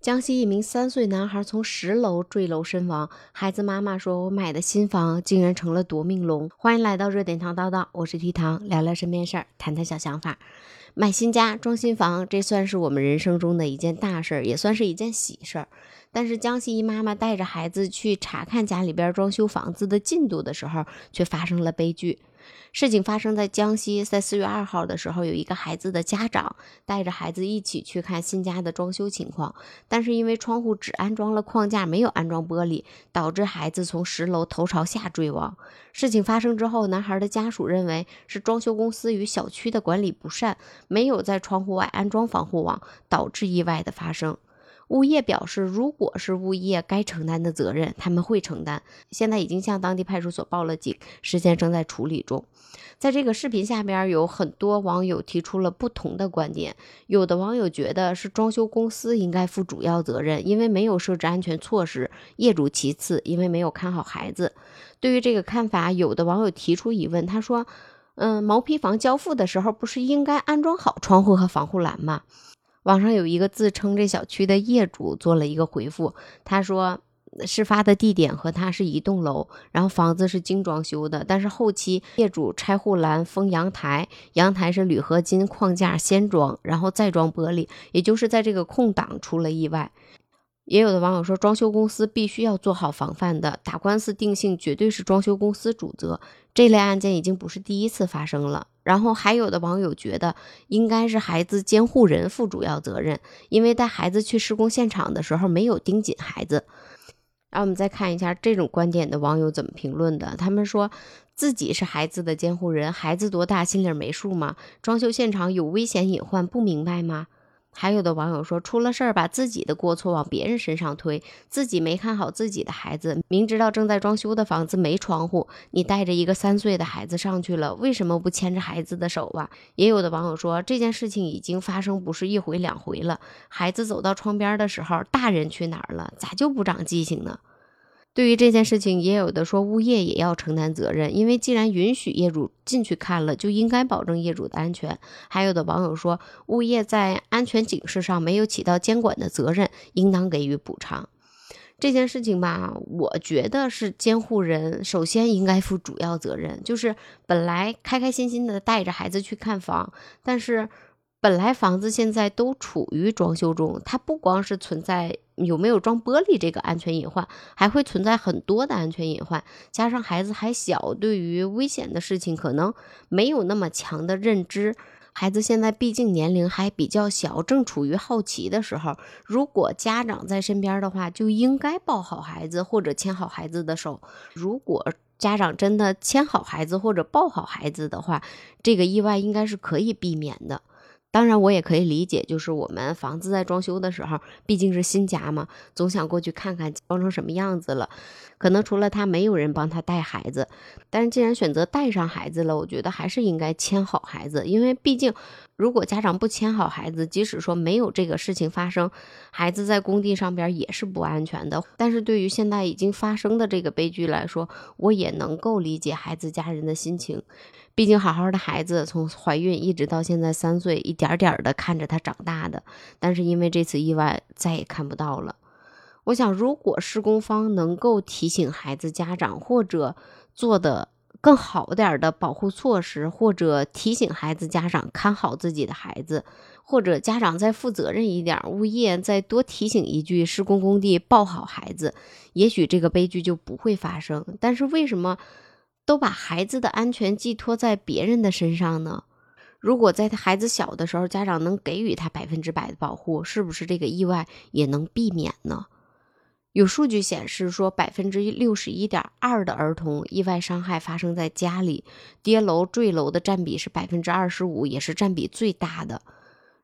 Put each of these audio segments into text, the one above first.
江西一名三岁男孩从十楼坠楼身亡，孩子妈妈说：“我买的新房竟然成了夺命龙。”欢迎来到热点糖叨叨，我是提糖，聊聊身边事儿，谈谈小想法。买新家、装新房，这算是我们人生中的一件大事儿，也算是一件喜事儿。但是江西一妈妈带着孩子去查看家里边装修房子的进度的时候，却发生了悲剧。事情发生在江西，在四月二号的时候，有一个孩子的家长带着孩子一起去看新家的装修情况，但是因为窗户只安装了框架，没有安装玻璃，导致孩子从十楼头朝下坠亡。事情发生之后，男孩的家属认为是装修公司与小区的管理不善，没有在窗户外安装防护网，导致意外的发生。物业表示，如果是物业该承担的责任，他们会承担。现在已经向当地派出所报了警，事件正在处理中。在这个视频下边，有很多网友提出了不同的观点。有的网友觉得是装修公司应该负主要责任，因为没有设置安全措施；业主其次，因为没有看好孩子。对于这个看法，有的网友提出疑问，他说：“嗯，毛坯房交付的时候不是应该安装好窗户和防护栏吗？”网上有一个自称这小区的业主做了一个回复，他说，事发的地点和他是一栋楼，然后房子是精装修的，但是后期业主拆护栏、封阳台，阳台是铝合金框架先装，然后再装玻璃，也就是在这个空档出了意外。也有的网友说，装修公司必须要做好防范的，打官司定性绝对是装修公司主责。这类案件已经不是第一次发生了。然后还有的网友觉得，应该是孩子监护人负主要责任，因为带孩子去施工现场的时候没有盯紧孩子。然后我们再看一下这种观点的网友怎么评论的，他们说自己是孩子的监护人，孩子多大心里没数吗？装修现场有危险隐患，不明白吗？还有的网友说，出了事儿把自己的过错往别人身上推，自己没看好自己的孩子，明知道正在装修的房子没窗户，你带着一个三岁的孩子上去了，为什么不牵着孩子的手啊？也有的网友说，这件事情已经发生不是一回两回了，孩子走到窗边的时候，大人去哪儿了？咋就不长记性呢？对于这件事情，也有的说物业也要承担责任，因为既然允许业主进去看了，就应该保证业主的安全。还有的网友说，物业在安全警示上没有起到监管的责任，应当给予补偿。这件事情吧，我觉得是监护人首先应该负主要责任，就是本来开开心心的带着孩子去看房，但是。本来房子现在都处于装修中，它不光是存在有没有装玻璃这个安全隐患，还会存在很多的安全隐患。加上孩子还小，对于危险的事情可能没有那么强的认知。孩子现在毕竟年龄还比较小，正处于好奇的时候。如果家长在身边的话，就应该抱好孩子或者牵好孩子的手。如果家长真的牵好孩子或者抱好孩子的话，这个意外应该是可以避免的。当然，我也可以理解，就是我们房子在装修的时候，毕竟是新家嘛，总想过去看看装成什么样子了。可能除了他，没有人帮他带孩子。但是既然选择带上孩子了，我觉得还是应该牵好孩子，因为毕竟，如果家长不牵好孩子，即使说没有这个事情发生，孩子在工地上边也是不安全的。但是对于现在已经发生的这个悲剧来说，我也能够理解孩子家人的心情。毕竟，好好的孩子从怀孕一直到现在三岁，一点点的看着他长大的，但是因为这次意外，再也看不到了。我想，如果施工方能够提醒孩子家长，或者做的更好点的保护措施，或者提醒孩子家长看好自己的孩子，或者家长再负责任一点，物业再多提醒一句，施工工地抱好孩子，也许这个悲剧就不会发生。但是为什么？都把孩子的安全寄托在别人的身上呢？如果在他孩子小的时候，家长能给予他百分之百的保护，是不是这个意外也能避免呢？有数据显示说，百分之六十一点二的儿童意外伤害发生在家里，跌楼坠楼的占比是百分之二十五，也是占比最大的。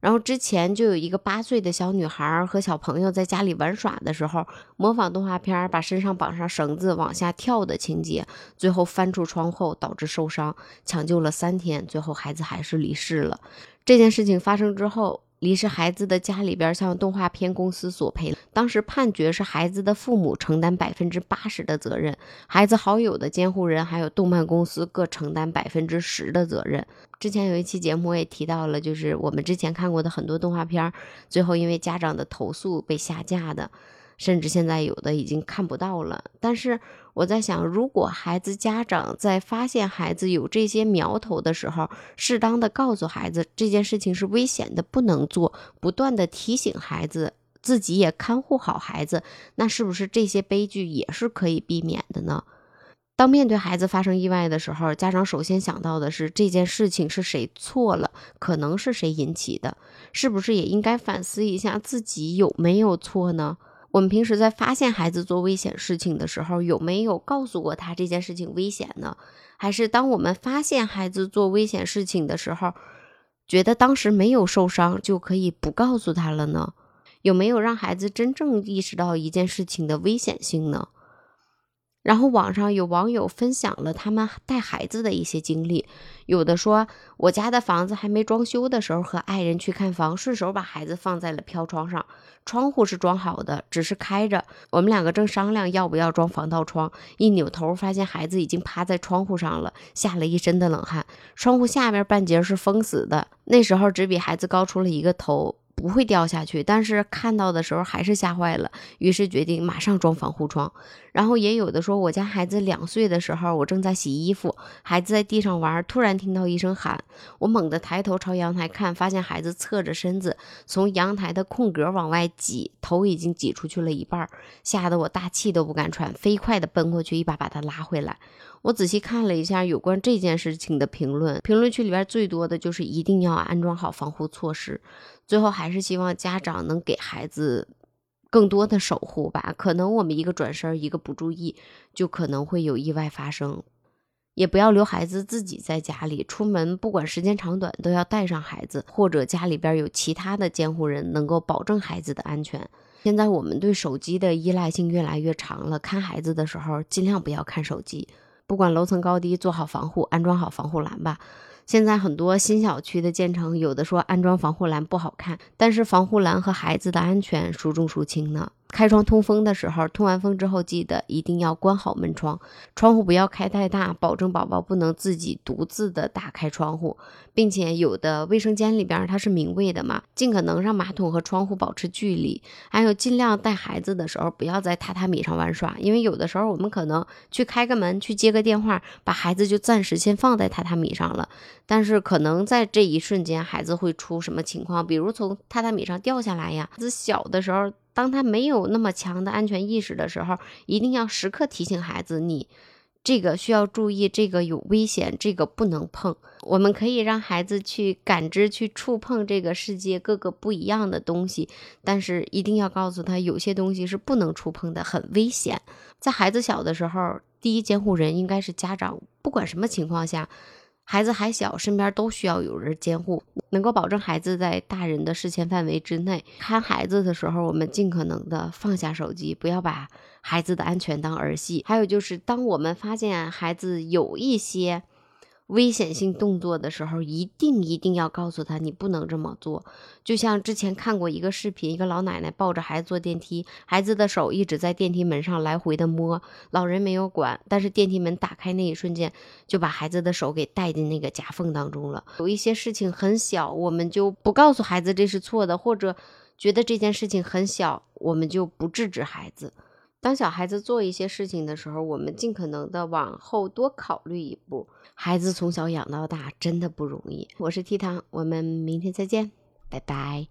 然后之前就有一个八岁的小女孩和小朋友在家里玩耍的时候，模仿动画片，把身上绑上绳子往下跳的情节，最后翻出窗后导致受伤，抢救了三天，最后孩子还是离世了。这件事情发生之后，离是孩子的家里边向动画片公司索赔，当时判决是孩子的父母承担百分之八十的责任，孩子好友的监护人还有动漫公司各承担百分之十的责任。之前有一期节目我也提到了，就是我们之前看过的很多动画片，最后因为家长的投诉被下架的。甚至现在有的已经看不到了。但是我在想，如果孩子家长在发现孩子有这些苗头的时候，适当的告诉孩子这件事情是危险的，不能做，不断的提醒孩子，自己也看护好孩子，那是不是这些悲剧也是可以避免的呢？当面对孩子发生意外的时候，家长首先想到的是这件事情是谁错了，可能是谁引起的，是不是也应该反思一下自己有没有错呢？我们平时在发现孩子做危险事情的时候，有没有告诉过他这件事情危险呢？还是当我们发现孩子做危险事情的时候，觉得当时没有受伤就可以不告诉他了呢？有没有让孩子真正意识到一件事情的危险性呢？然后网上有网友分享了他们带孩子的一些经历，有的说我家的房子还没装修的时候，和爱人去看房，顺手把孩子放在了飘窗上，窗户是装好的，只是开着。我们两个正商量要不要装防盗窗，一扭头发现孩子已经趴在窗户上了，吓了一身的冷汗。窗户下面半截是封死的，那时候只比孩子高出了一个头。不会掉下去，但是看到的时候还是吓坏了，于是决定马上装防护窗。然后也有的说，我家孩子两岁的时候，我正在洗衣服，孩子在地上玩，突然听到一声喊，我猛地抬头朝阳台看，发现孩子侧着身子从阳台的空格往外挤，头已经挤出去了一半，吓得我大气都不敢喘，飞快地奔过去，一把把他拉回来。我仔细看了一下有关这件事情的评论，评论区里边最多的就是一定要安装好防护措施。最后还是希望家长能给孩子更多的守护吧。可能我们一个转身，一个不注意，就可能会有意外发生。也不要留孩子自己在家里，出门不管时间长短都要带上孩子，或者家里边有其他的监护人能够保证孩子的安全。现在我们对手机的依赖性越来越长了，看孩子的时候尽量不要看手机。不管楼层高低，做好防护，安装好防护栏吧。现在很多新小区的建成，有的说安装防护栏不好看，但是防护栏和孩子的安全孰重孰轻呢？开窗通风的时候，通完风之后，记得一定要关好门窗，窗户不要开太大，保证宝宝不能自己独自的打开窗户，并且有的卫生间里边它是明卫的嘛，尽可能让马桶和窗户保持距离，还有尽量带孩子的时候不要在榻榻米上玩耍，因为有的时候我们可能去开个门，去接个电话，把孩子就暂时先放在榻榻米上了，但是可能在这一瞬间，孩子会出什么情况，比如从榻榻米上掉下来呀，孩子小的时候。当他没有那么强的安全意识的时候，一定要时刻提醒孩子，你这个需要注意，这个有危险，这个不能碰。我们可以让孩子去感知、去触碰这个世界各个不一样的东西，但是一定要告诉他，有些东西是不能触碰的，很危险。在孩子小的时候，第一监护人应该是家长，不管什么情况下。孩子还小，身边都需要有人监护，能够保证孩子在大人的视线范围之内。看孩子的时候，我们尽可能的放下手机，不要把孩子的安全当儿戏。还有就是，当我们发现孩子有一些。危险性动作的时候，一定一定要告诉他，你不能这么做。就像之前看过一个视频，一个老奶奶抱着孩子坐电梯，孩子的手一直在电梯门上来回的摸，老人没有管，但是电梯门打开那一瞬间，就把孩子的手给带进那个夹缝当中了。有一些事情很小，我们就不告诉孩子这是错的，或者觉得这件事情很小，我们就不制止孩子。当小孩子做一些事情的时候，我们尽可能的往后多考虑一步。孩子从小养到大真的不容易。我是 T 糖，我们明天再见，拜拜。